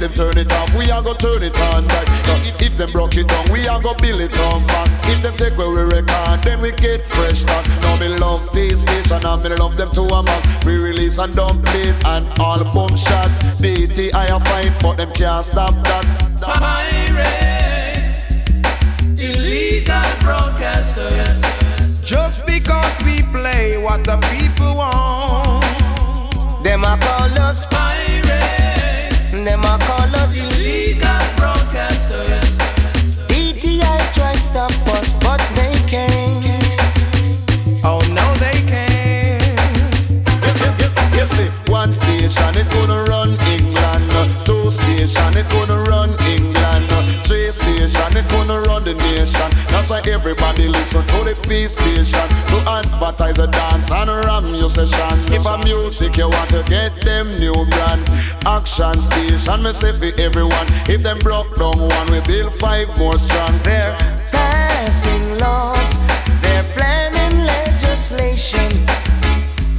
Them turn it off, we are gonna turn it on back. If, them broke it down, we are gonna build it on back. If them take where we record, then we get fresh start. Now me love this station and me love them to a mass. We release and dump it and all boom shot. DT I a fine, but them can't stop that. Pirates, illegal broadcasters. Just because we play what the people want. Them a call us, Pirates, them a call us. illegal broadcasters. DTI try stop us, but they can't. Oh no, they can't. Yes, if one station it gonna run England, two station it gonna run England, three station it gonna run the nation. That's why everybody listen to the P station to advertise a dance and ram your sessions. If a music you want to get them new brand, action station me say for everyone. If them broke down one, we build five more strong. They're passing laws, they're planning legislation,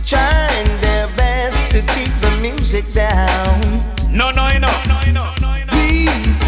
trying their best to keep the music down. No, no, no. DTI,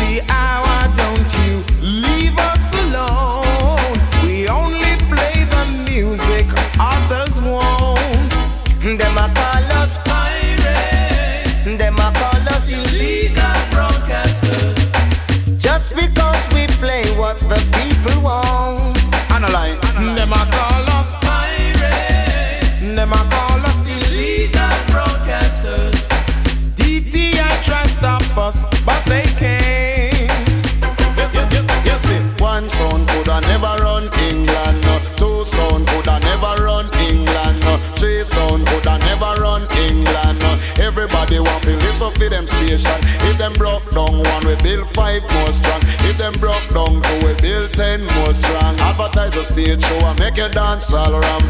coulda never run England, two sound coulda never run England, three sound coulda never run England. Everybody want to listen for them station. If them broke down one, we build five more strong. If them broke down two, we build ten more strong. Advertise a stage show and make you dance all around.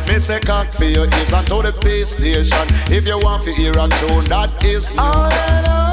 For your ears and to the pay station. If you want to hear a tune, that is new.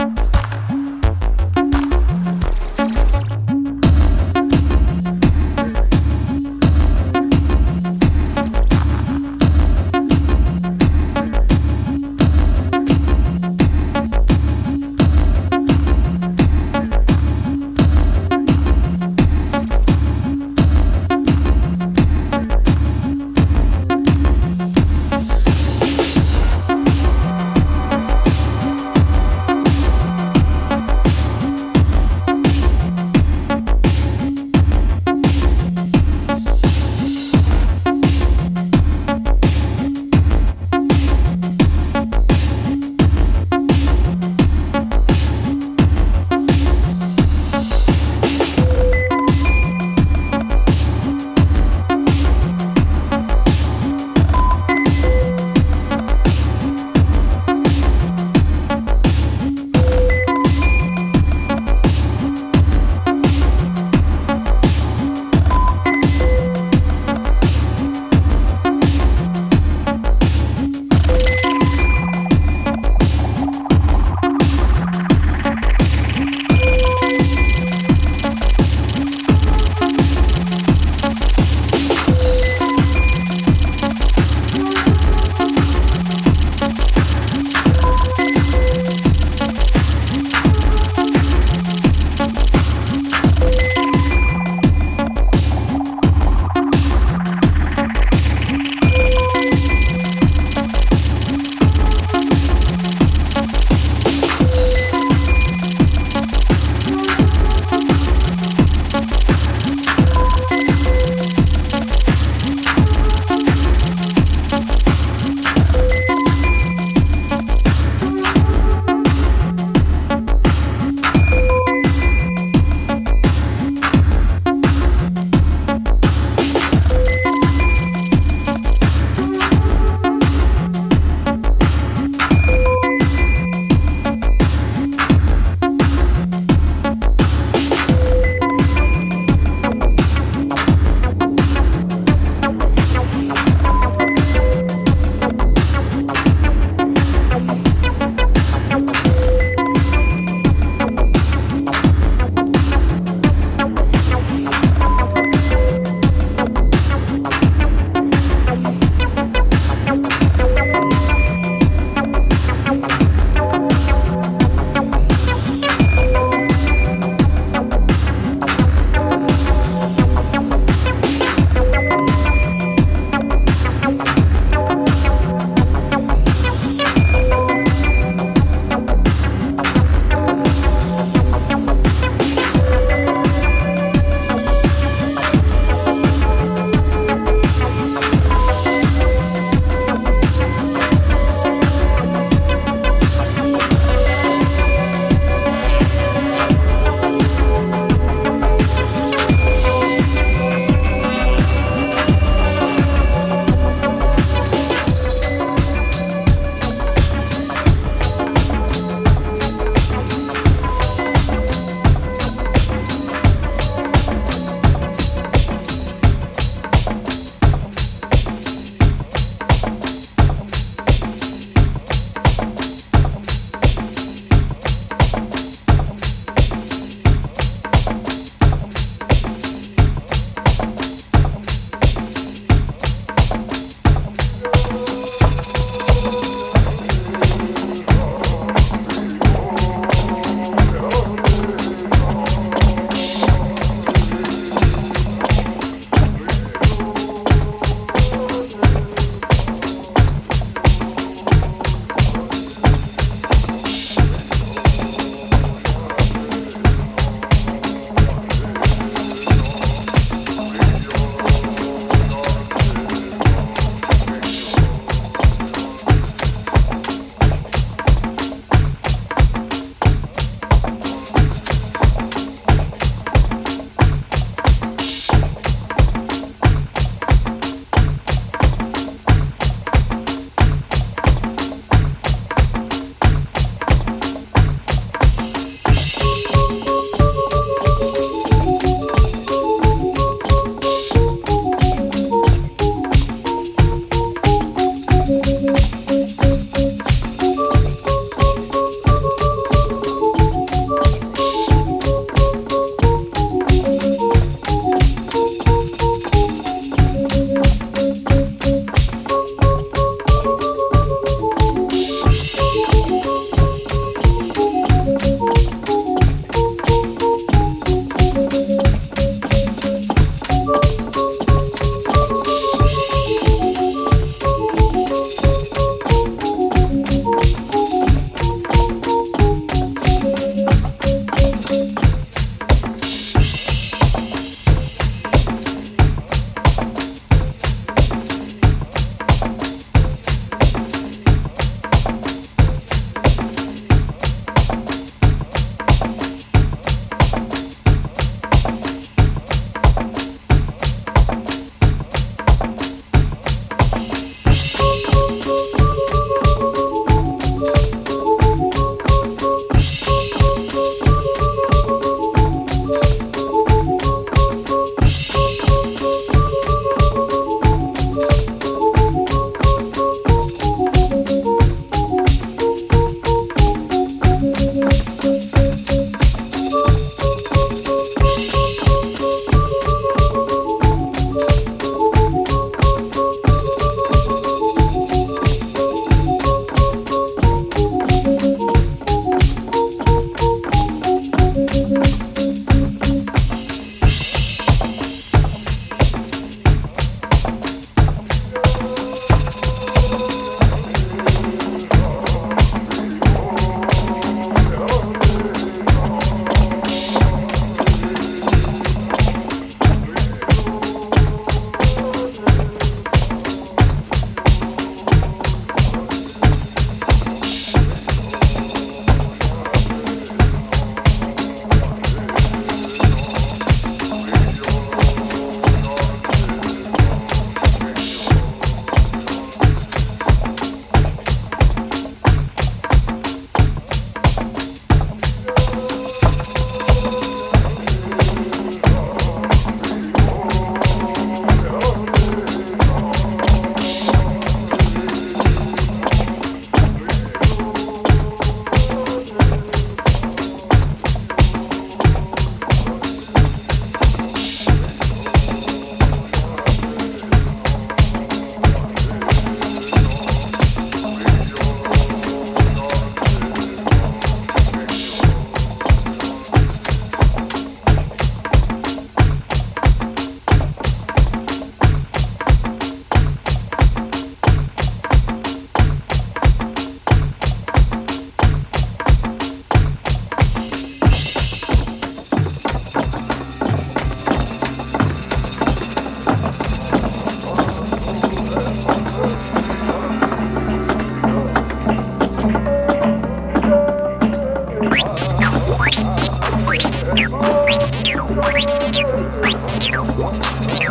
For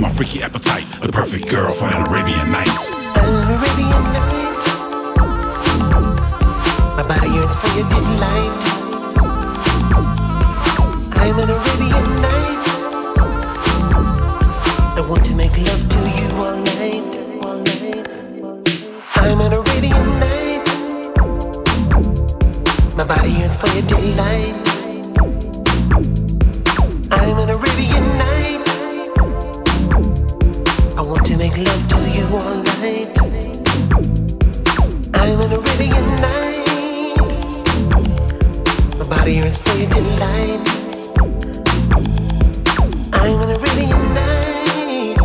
my freaky appetite. The perfect girl for an Arabian night. An Arabian night. My body yearns for your delight. I'm an Arabian night. I want to make love to you all night. All night. I'm an Arabian night. My body yearns for your delight. I'm an Arabian night. I want to make love to you all night. I'm a Arabian night. My body is faded in light. I'm a Arabian night.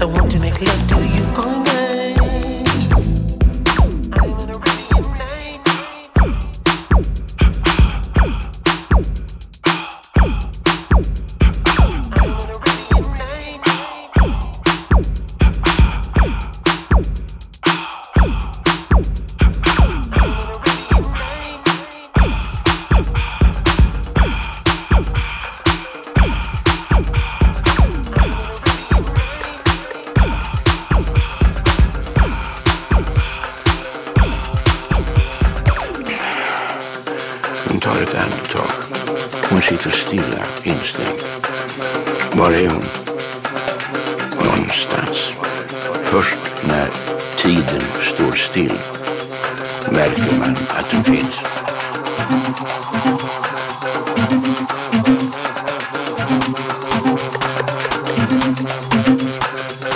I want to make love.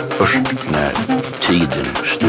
Först när tiden stod